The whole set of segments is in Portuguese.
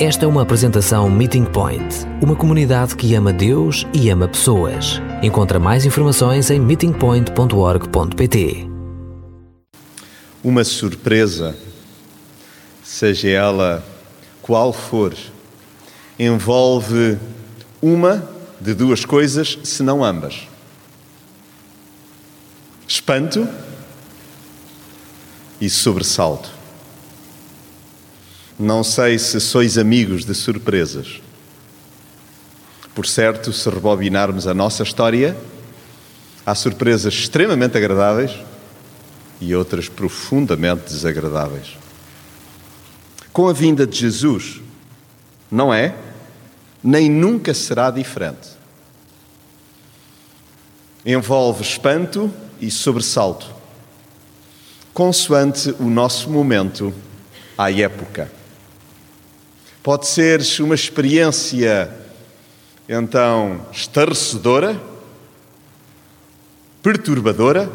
Esta é uma apresentação Meeting Point, uma comunidade que ama Deus e ama pessoas. Encontra mais informações em meetingpoint.org.pt. Uma surpresa, seja ela qual for, envolve uma de duas coisas, se não ambas: espanto e sobressalto. Não sei se sois amigos de surpresas. Por certo, se rebobinarmos a nossa história, há surpresas extremamente agradáveis e outras profundamente desagradáveis. Com a vinda de Jesus, não é? Nem nunca será diferente. Envolve espanto e sobressalto, consoante o nosso momento à época. Pode ser uma experiência, então, estarrecedora, perturbadora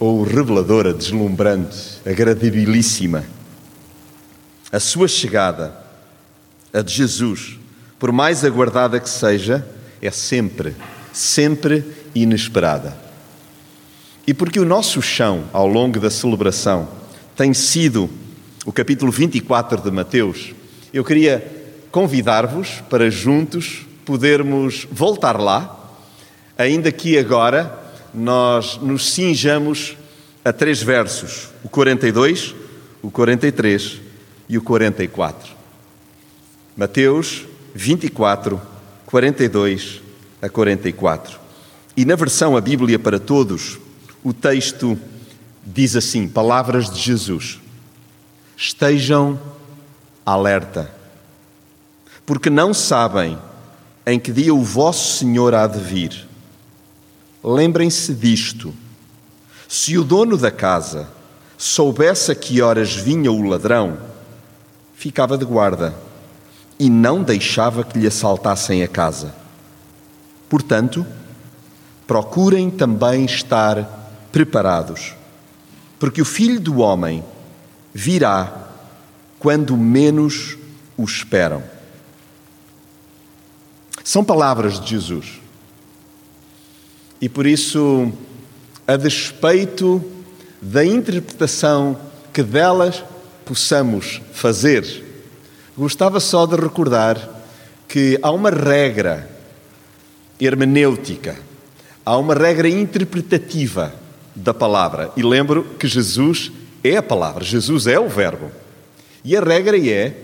ou reveladora, deslumbrante, agradabilíssima. A sua chegada, a de Jesus, por mais aguardada que seja, é sempre, sempre inesperada. E porque o nosso chão, ao longo da celebração, tem sido o capítulo 24 de Mateus, eu queria convidar-vos para juntos podermos voltar lá, ainda que agora nós nos cinjamos a três versos: o 42, o 43 e o 44. Mateus 24, 42 a 44. E na versão A Bíblia para Todos, o texto diz assim: Palavras de Jesus. Estejam alerta, porque não sabem em que dia o vosso Senhor há de vir. Lembrem-se disto. Se o dono da casa soubesse a que horas vinha o ladrão, ficava de guarda e não deixava que lhe assaltassem a casa. Portanto, procurem também estar preparados, porque o Filho do Homem virá quando menos o esperam. São palavras de Jesus. E por isso, a despeito da interpretação que delas possamos fazer, gostava só de recordar que há uma regra hermenêutica, há uma regra interpretativa da palavra. E lembro que Jesus é a palavra, Jesus é o Verbo. E a regra é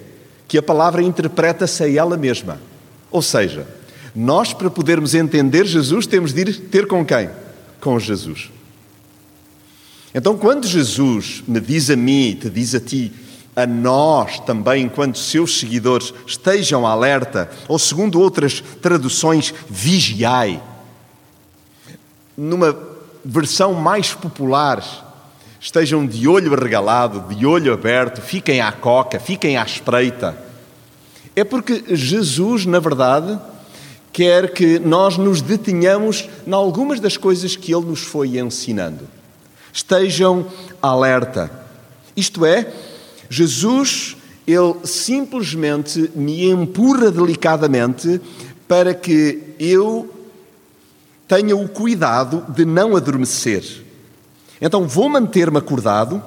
que a palavra interpreta-se a ela mesma. Ou seja, nós, para podermos entender Jesus, temos de ir ter com quem? Com Jesus. Então, quando Jesus me diz a mim, te diz a ti, a nós também, enquanto seus seguidores, estejam alerta, ou segundo outras traduções, vigiai. Numa versão mais popular, estejam de olho regalado, de olho aberto, fiquem à coca, fiquem à espreita. É porque Jesus, na verdade, quer que nós nos detenhamos em algumas das coisas que Ele nos foi ensinando. Estejam alerta. Isto é, Jesus, Ele simplesmente me empurra delicadamente para que eu tenha o cuidado de não adormecer. Então vou manter-me acordado,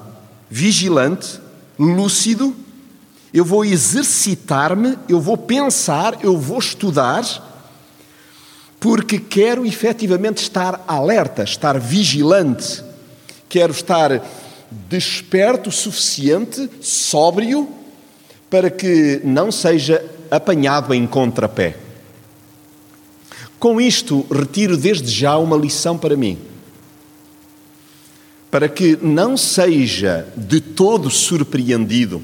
vigilante, lúcido, eu vou exercitar-me, eu vou pensar, eu vou estudar, porque quero efetivamente estar alerta, estar vigilante, quero estar desperto o suficiente, sóbrio, para que não seja apanhado em contrapé. Com isto, retiro desde já uma lição para mim. Para que não seja de todo surpreendido,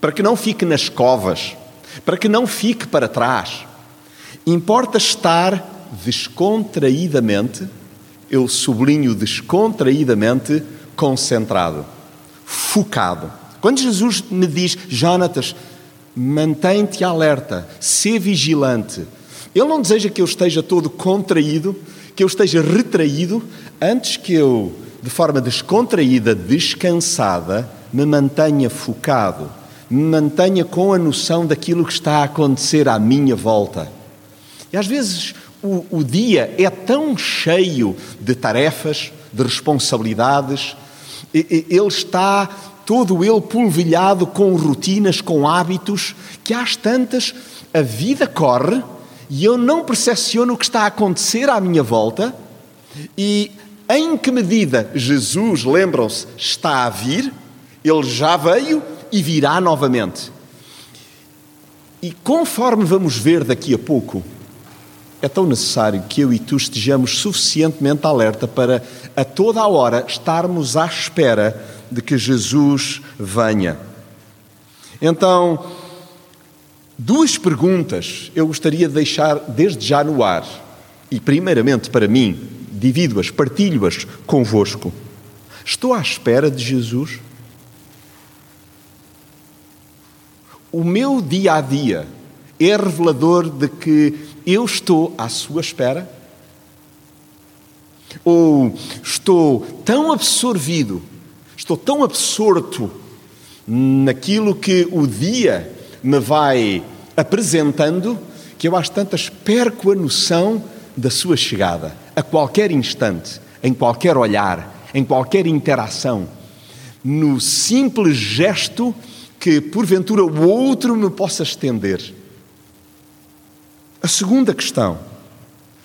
para que não fique nas covas, para que não fique para trás. Importa estar descontraídamente, eu sublinho descontraídamente, concentrado, focado. Quando Jesus me diz, Jonatas, mantém-te alerta, sê vigilante, ele não deseja que eu esteja todo contraído, que eu esteja retraído, antes que eu, de forma descontraída, descansada, me mantenha focado, me mantenha com a noção daquilo que está a acontecer à minha volta. E às vezes o, o dia é tão cheio de tarefas, de responsabilidades, ele está todo ele polvilhado com rotinas, com hábitos, que às tantas a vida corre e eu não percepciono o que está a acontecer à minha volta e em que medida Jesus, lembram-se, está a vir, ele já veio e virá novamente. E conforme vamos ver daqui a pouco, é tão necessário que eu e tu estejamos suficientemente alerta para a toda a hora estarmos à espera de que Jesus venha. Então, duas perguntas eu gostaria de deixar desde já no ar. E, primeiramente, para mim, divido-as, partilho-as convosco. Estou à espera de Jesus? O meu dia a dia é revelador de que eu estou à sua espera? Ou estou tão absorvido, estou tão absorto naquilo que o dia me vai apresentando que eu às tantas perco a noção da sua chegada, a qualquer instante, em qualquer olhar, em qualquer interação, no simples gesto que porventura o outro me possa estender. A segunda questão: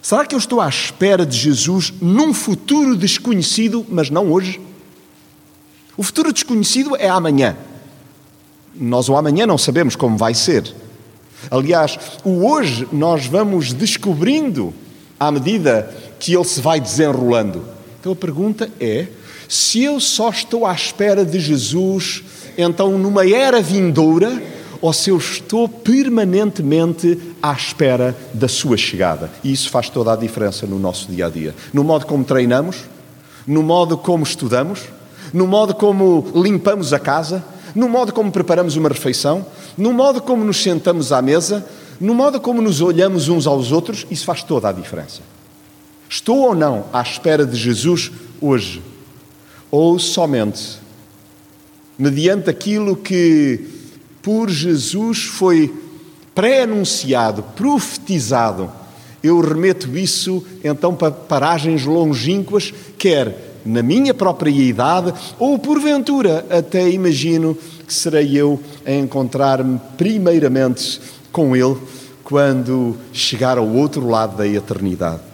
será que eu estou à espera de Jesus num futuro desconhecido, mas não hoje? O futuro desconhecido é amanhã. Nós o amanhã não sabemos como vai ser. Aliás, o hoje nós vamos descobrindo à medida que ele se vai desenrolando. Então a pergunta é: se eu só estou à espera de Jesus, então numa era vindoura, ou se eu estou permanentemente à espera da sua chegada. E isso faz toda a diferença no nosso dia a dia. No modo como treinamos, no modo como estudamos, no modo como limpamos a casa, no modo como preparamos uma refeição, no modo como nos sentamos à mesa, no modo como nos olhamos uns aos outros, isso faz toda a diferença. Estou ou não à espera de Jesus hoje? Ou somente mediante aquilo que por Jesus foi pré-anunciado, profetizado, eu remeto isso então para paragens longínquas, quer na minha própria idade, ou porventura até imagino que serei eu a encontrar-me primeiramente com Ele quando chegar ao outro lado da eternidade.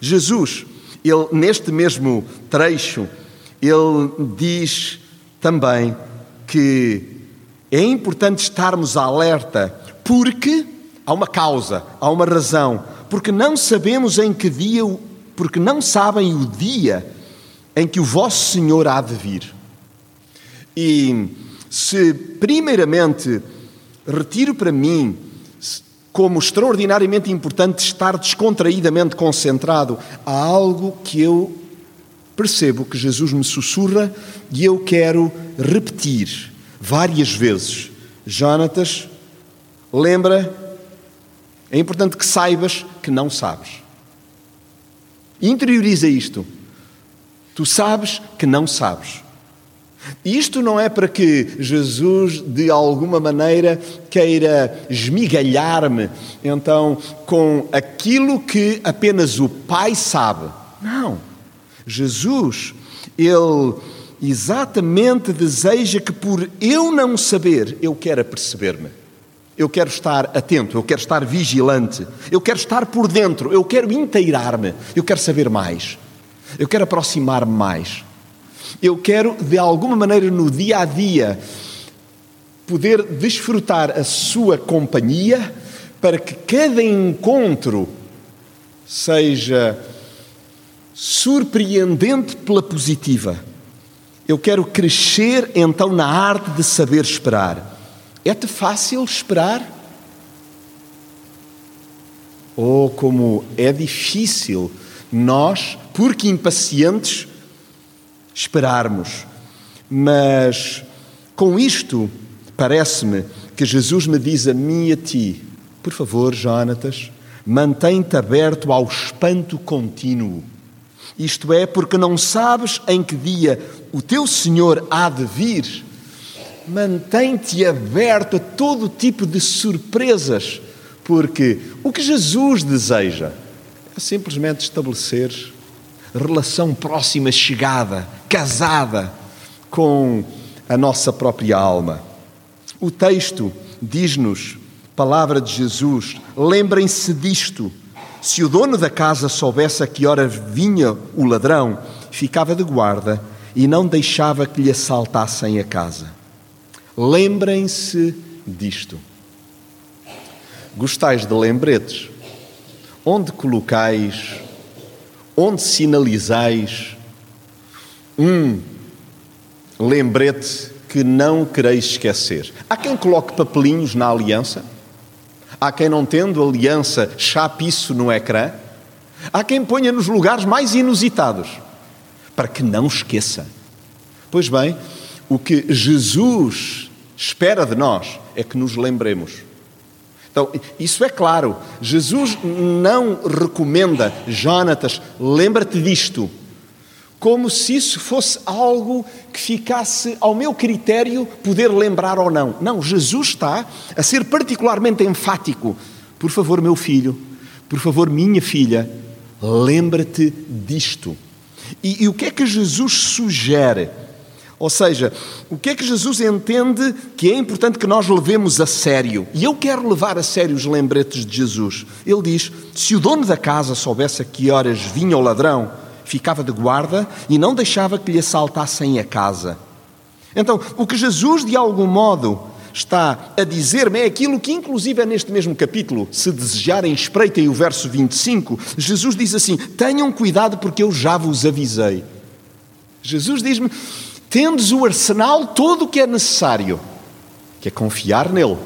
Jesus, ele neste mesmo trecho, ele diz também que é importante estarmos alerta porque há uma causa, há uma razão, porque não sabemos em que dia porque não sabem o dia em que o vosso Senhor há de vir. E se, primeiramente, retiro para mim como extraordinariamente importante estar descontraídamente concentrado, há algo que eu percebo que Jesus me sussurra e eu quero repetir várias vezes. Jonatas, lembra, é importante que saibas que não sabes. Interioriza isto. Tu sabes que não sabes. Isto não é para que Jesus, de alguma maneira, queira esmigalhar-me, então, com aquilo que apenas o Pai sabe. Não. Jesus, Ele exatamente deseja que, por eu não saber, eu quero perceber-me. Eu quero estar atento, eu quero estar vigilante, eu quero estar por dentro, eu quero inteirar-me, eu quero saber mais, eu quero aproximar-me mais. Eu quero, de alguma maneira, no dia a dia, poder desfrutar a sua companhia para que cada encontro seja surpreendente pela positiva. Eu quero crescer então na arte de saber esperar. É-te fácil esperar? Ou oh, como é difícil nós, porque impacientes, esperarmos. Mas com isto, parece-me que Jesus me diz a mim e a ti: por favor, Jonatas, mantém-te aberto ao espanto contínuo. Isto é, porque não sabes em que dia o teu Senhor há de vir mantém-te aberto a todo tipo de surpresas, porque o que Jesus deseja é simplesmente estabelecer relação próxima, chegada, casada com a nossa própria alma. O texto diz-nos, palavra de Jesus, lembrem-se disto. Se o dono da casa soubesse a que hora vinha o ladrão, ficava de guarda e não deixava que lhe assaltassem a casa. Lembrem-se disto. Gostais de lembretes? Onde colocais, onde sinalizais um lembrete que não quereis esquecer? Há quem coloque papelinhos na aliança, há quem não tendo aliança chape isso no ecrã, há quem ponha nos lugares mais inusitados, para que não esqueça. Pois bem, o que Jesus espera de nós é que nos lembremos. Então, isso é claro. Jesus não recomenda, Jonatas, lembra-te disto, como se isso fosse algo que ficasse ao meu critério poder lembrar ou não. Não, Jesus está a ser particularmente enfático. Por favor, meu filho, por favor, minha filha, lembra-te disto. E, e o que é que Jesus sugere? Ou seja, o que é que Jesus entende que é importante que nós levemos a sério? E eu quero levar a sério os lembretes de Jesus. Ele diz: se o dono da casa soubesse a que horas vinha o ladrão, ficava de guarda e não deixava que lhe assaltassem a casa. Então, o que Jesus, de algum modo, está a dizer-me é aquilo que, inclusive, é neste mesmo capítulo, se desejarem, espreitem o verso 25. Jesus diz assim: Tenham cuidado, porque eu já vos avisei. Jesus diz-me: tendes o arsenal todo o que é necessário, que é confiar nele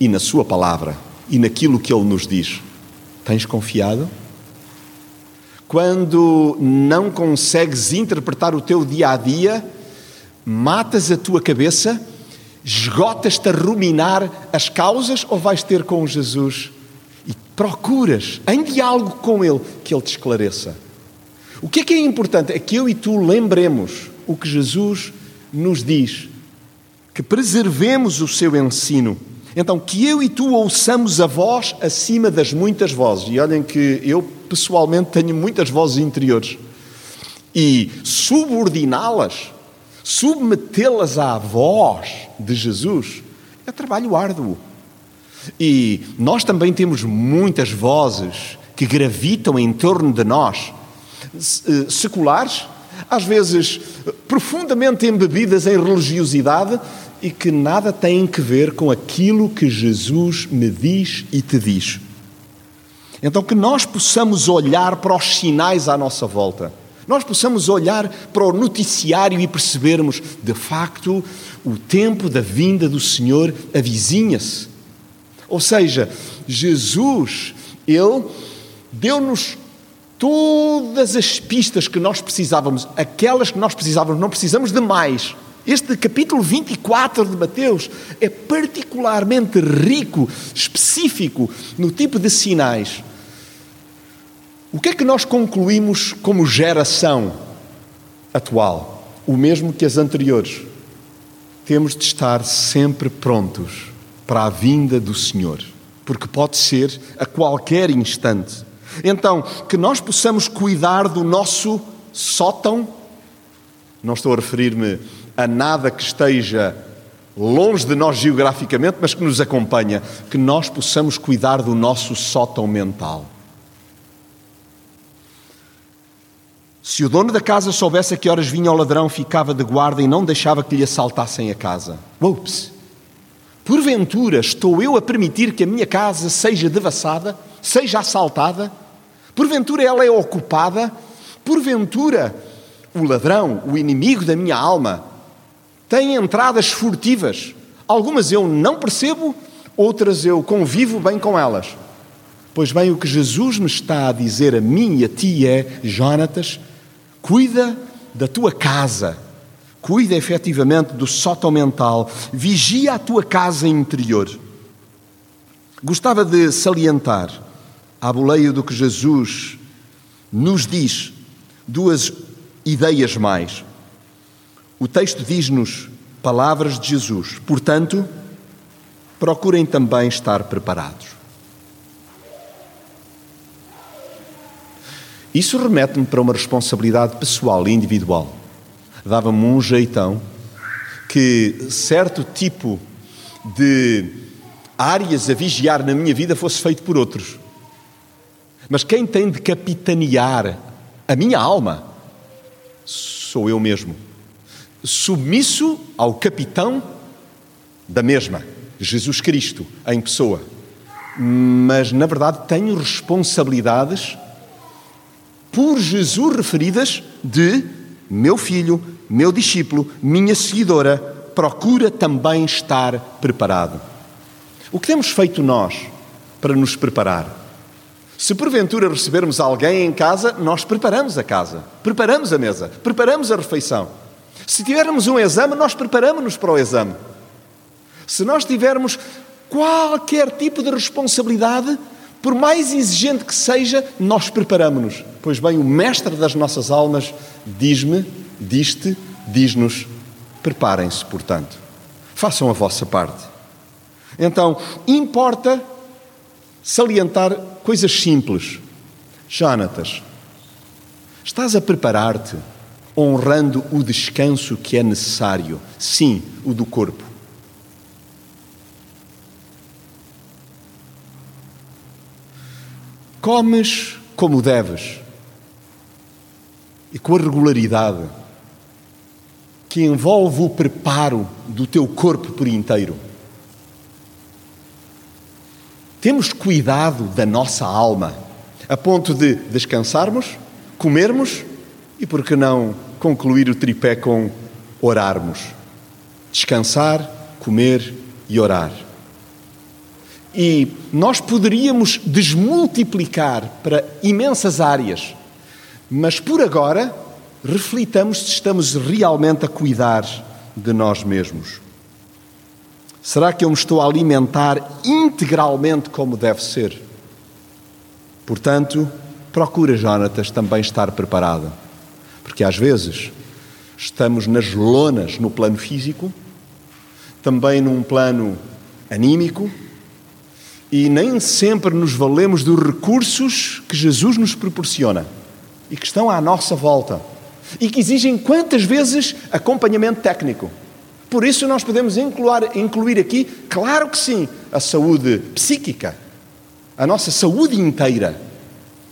e na sua palavra e naquilo que ele nos diz. Tens confiado? Quando não consegues interpretar o teu dia a dia, matas a tua cabeça, esgotas-te a ruminar as causas ou vais ter com Jesus e procuras em diálogo com Ele que Ele te esclareça? O que é que é importante? É que eu e tu lembremos o que Jesus nos diz, que preservemos o seu ensino. Então, que eu e tu ouçamos a voz acima das muitas vozes. E olhem que eu, pessoalmente, tenho muitas vozes interiores. E subordiná-las, submetê-las à voz de Jesus, é trabalho árduo. E nós também temos muitas vozes que gravitam em torno de nós, eh, seculares às vezes profundamente embebidas em religiosidade e que nada têm que ver com aquilo que Jesus me diz e te diz. Então, que nós possamos olhar para os sinais à nossa volta, nós possamos olhar para o noticiário e percebermos, de facto, o tempo da vinda do Senhor avizinha-se. Ou seja, Jesus, Ele deu-nos todas as pistas que nós precisávamos, aquelas que nós precisávamos, não precisamos de mais. Este capítulo 24 de Mateus é particularmente rico, específico no tipo de sinais. O que é que nós concluímos como geração atual? O mesmo que as anteriores. Temos de estar sempre prontos para a vinda do Senhor, porque pode ser a qualquer instante. Então, que nós possamos cuidar do nosso sótão, não estou a referir-me a nada que esteja longe de nós geograficamente, mas que nos acompanha, que nós possamos cuidar do nosso sótão mental. Se o dono da casa soubesse a que horas vinha o ladrão, ficava de guarda e não deixava que lhe assaltassem a casa. Ups! Porventura estou eu a permitir que a minha casa seja devassada, seja assaltada? Porventura ela é ocupada? Porventura o ladrão, o inimigo da minha alma, tem entradas furtivas? Algumas eu não percebo, outras eu convivo bem com elas. Pois bem, o que Jesus me está a dizer a mim e a ti é: Jonatas, cuida da tua casa, cuida efetivamente do sótão mental, vigia a tua casa interior. Gostava de salientar à boleia do que Jesus nos diz, duas ideias mais. O texto diz-nos, palavras de Jesus. Portanto, procurem também estar preparados. Isso remete-me para uma responsabilidade pessoal e individual. Dava-me um jeitão que certo tipo de áreas a vigiar na minha vida fosse feito por outros. Mas quem tem de capitanear a minha alma sou eu mesmo, submisso ao capitão da mesma, Jesus Cristo, em pessoa. Mas, na verdade, tenho responsabilidades por Jesus referidas de meu filho, meu discípulo, minha seguidora, procura também estar preparado. O que temos feito nós para nos preparar? Se porventura recebermos alguém em casa, nós preparamos a casa, preparamos a mesa, preparamos a refeição. Se tivermos um exame, nós preparamos-nos para o exame. Se nós tivermos qualquer tipo de responsabilidade, por mais exigente que seja, nós preparamos-nos. Pois bem, o mestre das nossas almas diz-me, diz-te, diz-nos: preparem-se, portanto, façam a vossa parte. Então, importa salientar coisas simples. Jonatas, estás a preparar-te honrando o descanso que é necessário? Sim, o do corpo. Comes como deves e com a regularidade que envolve o preparo do teu corpo por inteiro. Temos cuidado da nossa alma, a ponto de descansarmos, comermos e, por que não, concluir o tripé com orarmos. Descansar, comer e orar. E nós poderíamos desmultiplicar para imensas áreas, mas por agora reflitamos se estamos realmente a cuidar de nós mesmos. Será que eu me estou a alimentar integralmente como deve ser? Portanto, procura, Jonatas, também estar preparado. Porque às vezes estamos nas lonas no plano físico, também num plano anímico, e nem sempre nos valemos dos recursos que Jesus nos proporciona e que estão à nossa volta e que exigem quantas vezes acompanhamento técnico. Por isso, nós podemos incluir, aqui, claro que sim, a saúde psíquica, a nossa saúde inteira.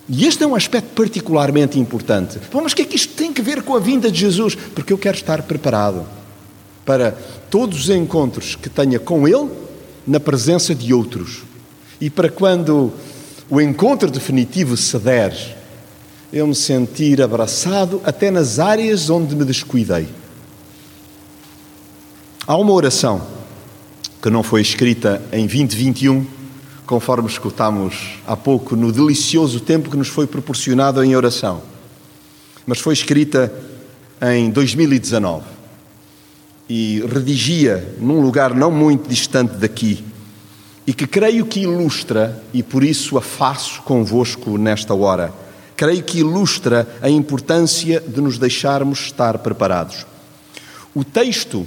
E este é um aspecto particularmente importante. Bom, mas o que é que isto tem a ver com a vinda de Jesus? Porque eu quero estar preparado para todos os encontros que tenha com Ele na presença de outros. E para quando o encontro definitivo se der, eu me sentir abraçado até nas áreas onde me descuidei. Há uma oração que não foi escrita em 2021, conforme escutámos há pouco, no delicioso tempo que nos foi proporcionado em oração, mas foi escrita em 2019 e redigia num lugar não muito distante daqui e que creio que ilustra, e por isso a faço convosco nesta hora, creio que ilustra a importância de nos deixarmos estar preparados. O texto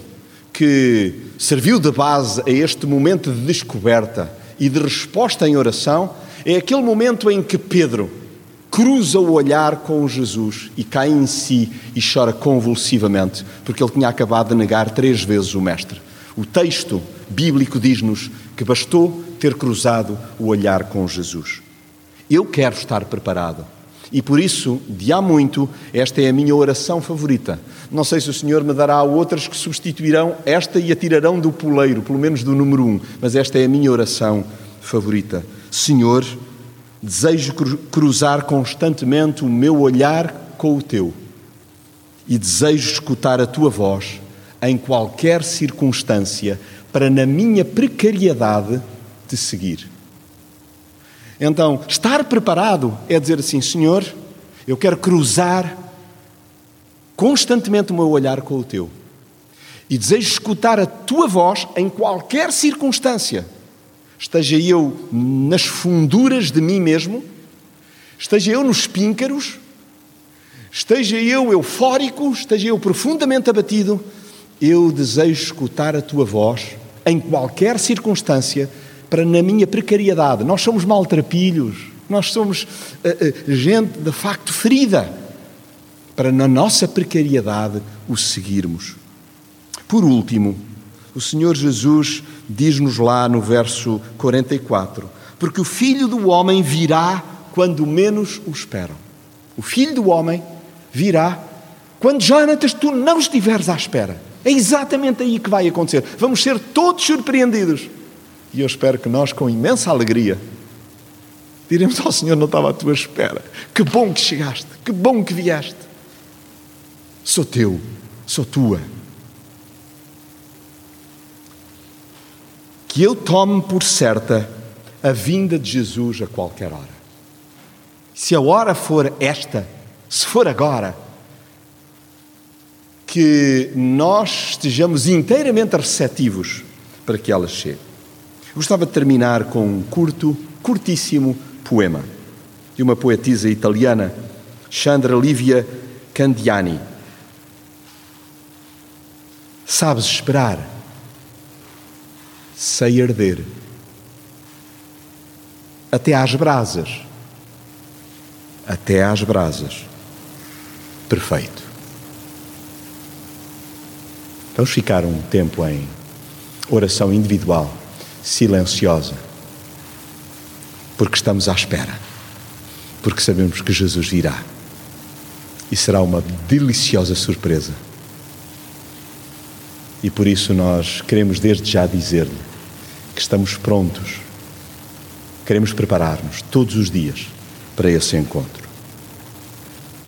que serviu de base a este momento de descoberta e de resposta em oração é aquele momento em que Pedro cruza o olhar com Jesus e cai em si e chora convulsivamente, porque ele tinha acabado de negar três vezes o Mestre. O texto bíblico diz-nos que bastou ter cruzado o olhar com Jesus. Eu quero estar preparado. E por isso, de há muito, esta é a minha oração favorita. Não sei se o Senhor me dará outras que substituirão esta e a tirarão do poleiro, pelo menos do número um, mas esta é a minha oração favorita. Senhor, desejo cruzar constantemente o meu olhar com o teu e desejo escutar a tua voz em qualquer circunstância para, na minha precariedade, te seguir. Então, estar preparado é dizer assim: Senhor, eu quero cruzar constantemente o meu olhar com o teu e desejo escutar a tua voz em qualquer circunstância. Esteja eu nas funduras de mim mesmo, esteja eu nos píncaros, esteja eu eufórico, esteja eu profundamente abatido, eu desejo escutar a tua voz em qualquer circunstância para na minha precariedade. Nós somos maltrapilhos, nós somos uh, uh, gente de facto ferida, para na nossa precariedade o seguirmos. Por último, o Senhor Jesus diz-nos lá no verso 44: Porque o Filho do Homem virá quando menos o esperam. O Filho do Homem virá quando antes tu não estiveres à espera. É exatamente aí que vai acontecer. Vamos ser todos surpreendidos. E eu espero que nós, com imensa alegria, diremos ao Senhor: Não estava à tua espera. Que bom que chegaste, que bom que vieste. Sou teu, sou tua. Que eu tome por certa a vinda de Jesus a qualquer hora. Se a hora for esta, se for agora, que nós estejamos inteiramente receptivos para que ela chegue. Gostava de terminar com um curto, curtíssimo poema de uma poetisa italiana, Chandra Livia Candiani. Sabes esperar, sei arder, até às brasas, até às brasas. Perfeito. Vamos ficar um tempo em oração individual, silenciosa, porque estamos à espera, porque sabemos que Jesus virá e será uma deliciosa surpresa. E por isso nós queremos desde já dizer-lhe que estamos prontos, queremos preparar-nos todos os dias para esse encontro.